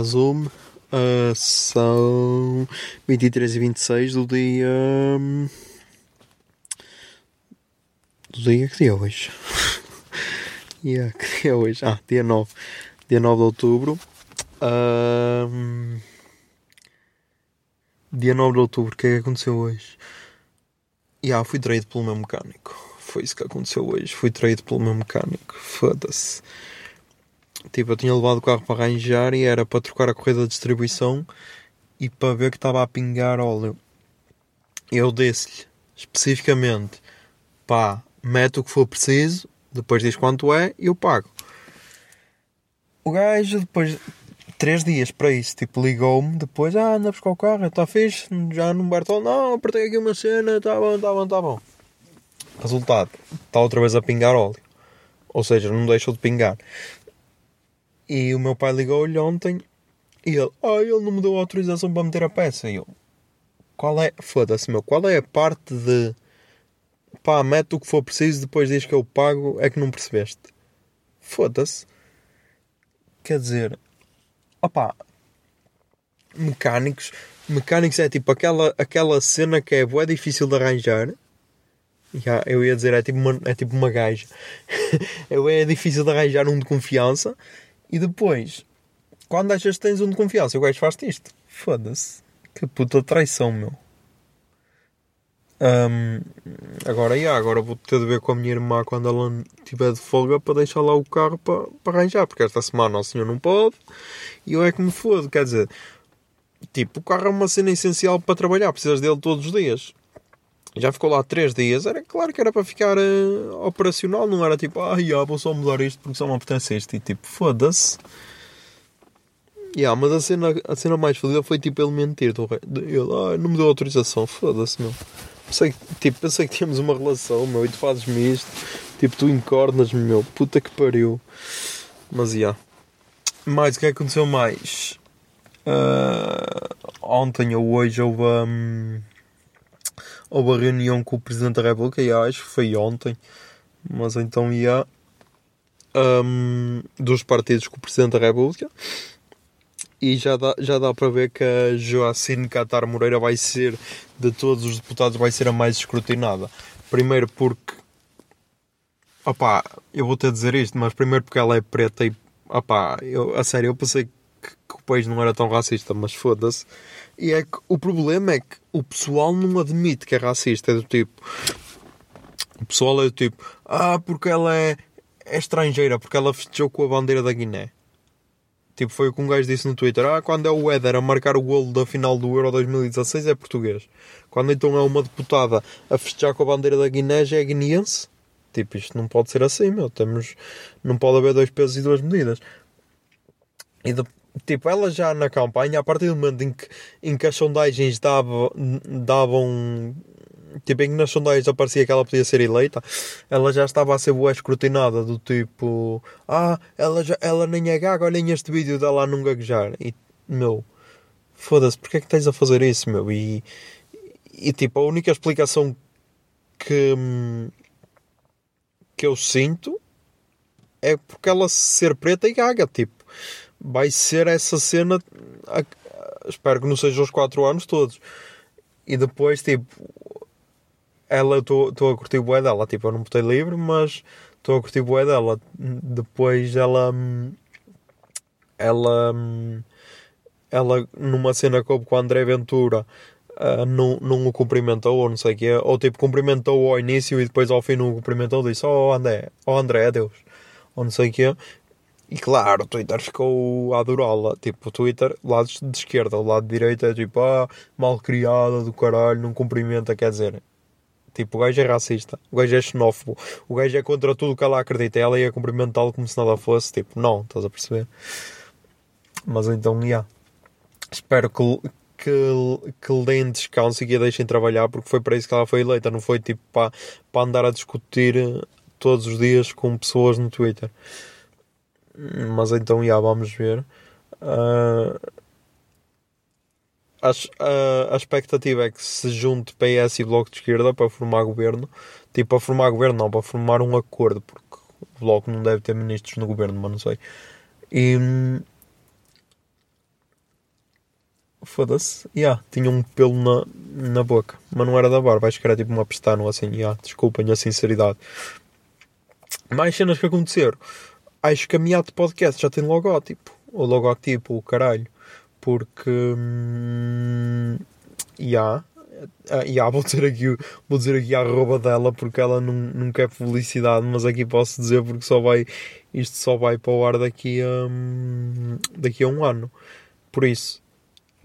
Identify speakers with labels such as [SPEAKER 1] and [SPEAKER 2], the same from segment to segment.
[SPEAKER 1] Olá, Zoom. Ah, são 23 e 26 do dia. hum, Do dia que dia é hoje? yeah, que dia é hoje? Ah, dia 9. Dia 9 de outubro. Ahm, dia 9 de outubro, o que é que aconteceu hoje? Yeah, fui traído pelo meu mecânico. Foi isso que aconteceu hoje. Fui traído pelo meu mecânico. Foda-se. Tipo, eu tinha levado o carro para arranjar e era para trocar a correia da distribuição e para ver que estava a pingar óleo. Eu disse-lhe, especificamente, pá, mete o que for preciso, depois diz quanto é e eu pago. O gajo, depois de três dias para isso, tipo, ligou-me, depois, ah, anda buscar o carro, está fixe, já no Bertol, não, apertei aqui uma cena, está bom, está bom, está bom. Resultado, está outra vez a pingar óleo. Ou seja, não deixou de pingar. E o meu pai ligou-lhe ontem e ele, ah, ele não me deu autorização para meter a peça. E eu, qual é, foda-se meu, qual é a parte de, pá, mete o que for preciso, depois diz que eu pago, é que não percebeste. Foda-se. Quer dizer, opá, mecânicos, mecânicos é tipo aquela, aquela cena que é bué difícil de arranjar. Já, eu ia dizer, é tipo uma, é tipo uma gaja. é difícil de arranjar um de confiança. E depois, quando achas que tens um de confiança, o gajo faz-te isto. Foda-se. Que puta traição, meu. Ahm, agora, yeah, agora vou ter de ver com a minha irmã quando ela estiver de folga para deixar lá o carro para, para arranjar. Porque esta semana o senhor não pode e eu é que me fodo. Quer dizer, tipo, o carro é uma cena essencial para trabalhar. Precisas dele todos os dias. Já ficou lá três dias. Era claro que era para ficar eh, operacional. Não era tipo, ah, yeah, vou só mudar isto porque só me apetece isto. E tipo, foda-se. Yeah, mas a cena, a cena mais fodida foi tipo ele mentir. Ele, ah, não me deu autorização. Foda-se, meu. Pensei, tipo, pensei que tínhamos uma relação, meu, e tu fazes-me isto. Tipo, tu encornas-me, meu. Puta que pariu. Mas, yeah. Mais, o que é aconteceu mais? Ah, ontem ou hoje houve, hum, houve a reunião com o Presidente da República, e acho que foi ontem. Mas então, ia hum, dos partidos com o Presidente da República. E já dá, já dá para ver que a Joacine Catar Moreira vai ser, de todos os deputados, vai ser a mais escrutinada. Primeiro porque, opá, eu vou de dizer isto, mas primeiro porque ela é preta e, opá, eu, a sério, eu pensei que, que o país não era tão racista, mas foda-se. E é que o problema é que o pessoal não admite que é racista, é do tipo... O pessoal é do tipo, ah, porque ela é, é estrangeira, porque ela festejou com a bandeira da Guiné. Tipo, foi o que um gajo disse no Twitter. Ah, quando é o Éder a marcar o golo da final do Euro 2016 é português. Quando então é uma deputada a festejar com a bandeira da Guiné já é guineense. Tipo, isto não pode ser assim, meu. Temos... Não pode haver dois pesos e duas medidas. E de- tipo, ela já na campanha, a partir do momento em que, em que as sondagens davam, davam tipo, em que nas sondagens aparecia que ela podia ser eleita, ela já estava a ser boa escrutinada, do tipo, ah, ela, já, ela nem é gaga, olhem este vídeo dela a não gaguejar. E, meu, foda-se, porque é que tens a fazer isso, meu? E, e tipo, a única explicação que, que eu sinto é porque ela ser preta e gaga, tipo, vai ser essa cena, a- espero que não seja os 4 anos todos. E depois, tipo, ela, estou a curtir o bué dela, tipo, eu não botei livre, mas estou a curtir o bué dela. Depois ela, ela, ela numa cena coube com o André Ventura ah, não, não o cumprimentou ou não sei o que ou tipo cumprimentou ao início e depois ao fim não o cumprimentou. Disse oh André, oh André, adeus. Ou não sei o que e claro, o Twitter ficou a adorá-la tipo, o Twitter, lado de esquerda o lado de direita é tipo, ah, mal criada do caralho, não cumprimenta, quer dizer Tipo, o gajo é racista, o gajo é xenófobo, o gajo é contra tudo o que ela acredita. Ela ia cumprimentá-lo como se nada fosse. Tipo, não, estás a perceber? Mas então, já. Yeah. Espero que, que, que deem descanso e que a deixem trabalhar, porque foi para isso que ela foi eleita. Não foi tipo para andar a discutir todos os dias com pessoas no Twitter. Mas então, já, vamos ver. Uh, a, a, a, expectativa é que se junte PS e Bloco de Esquerda para formar governo. Tipo, para formar governo, não, para formar um acordo, porque o Bloco não deve ter ministros no governo, mas não sei. E. Foda-se. Yeah, tinha um pelo na, na boca, mas não era da barba, acho que era tipo uma pestana ou assim. Yeah, desculpem a sinceridade. Mais cenas que aconteceram. Acho que a Miato Podcast já tem logótipo. O logótipo, o caralho porque hum, yeah, yeah, vou dizer aqui vou dizer aqui a arroba dela porque ela não, não quer publicidade mas aqui posso dizer porque só vai isto só vai para o ar daqui a hum, daqui a um ano por isso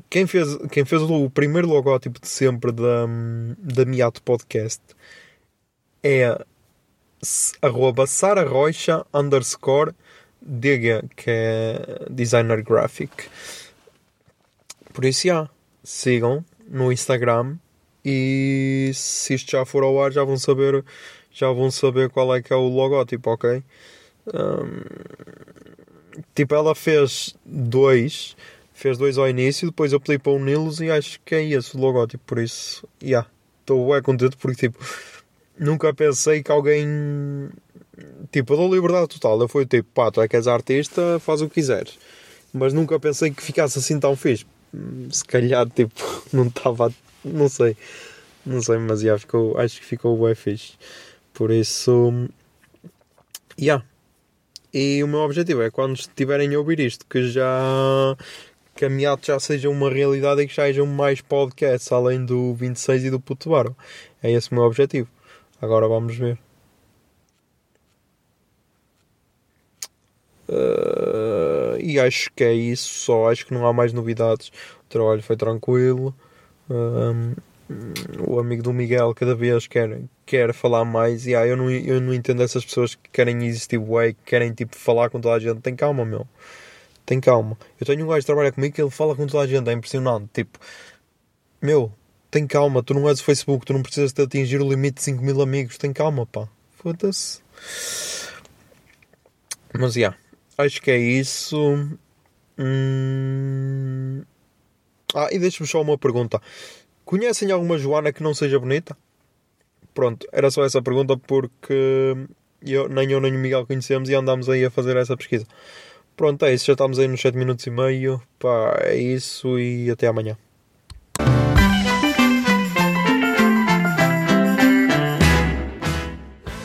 [SPEAKER 1] quem fez, quem fez o primeiro logótipo de sempre da, da Miato Podcast é arroba Sara Rocha underscore Diga, que é designer graphic. Por isso, já, sigam no Instagram e se isto já for ao ar já vão saber, já vão saber qual é que é o logótipo, ok? Um, tipo, ela fez dois, fez dois ao início, depois eu pedi para uni-los e acho que é esse o logótipo, por isso, já, yeah, estou bem contente porque, tipo, nunca pensei que alguém, tipo, eu dou liberdade total, eu fui tipo, pá, tu é que és artista, faz o que quiseres, mas nunca pensei que ficasse assim tão fixe. Se calhar tipo não estava não sei. Não sei mas já ficou acho que ficou bem fixe. Por isso yeah. e o meu objetivo é quando estiverem a ouvir isto que já que a Miato já seja uma realidade e que já sejam mais podcasts além do 26 e do Puto Baro é esse o meu objetivo agora vamos ver Uh, e acho que é isso só. Acho que não há mais novidades. O trabalho foi tranquilo. Um, o amigo do Miguel cada vez quer, quer falar mais. E ah, eu, não, eu não entendo essas pessoas que querem existir way, que querem tipo falar com toda a gente. Tem calma, meu. Tem calma. Eu tenho um gajo que trabalha comigo que ele fala com toda a gente. É impressionante. Tipo, meu, tem calma. Tu não és o Facebook. Tu não precisas de atingir o limite de 5 mil amigos. Tem calma, pá. Foda-se. Mas, já. Yeah. Acho que é isso. Hum... Ah, e deixa-me só uma pergunta. Conhecem alguma Joana que não seja bonita? Pronto, era só essa pergunta porque eu, nem eu nem o Miguel conhecemos e andámos aí a fazer essa pesquisa. Pronto, é isso. Já estamos aí nos 7 minutos e meio. Pá, é isso e até amanhã.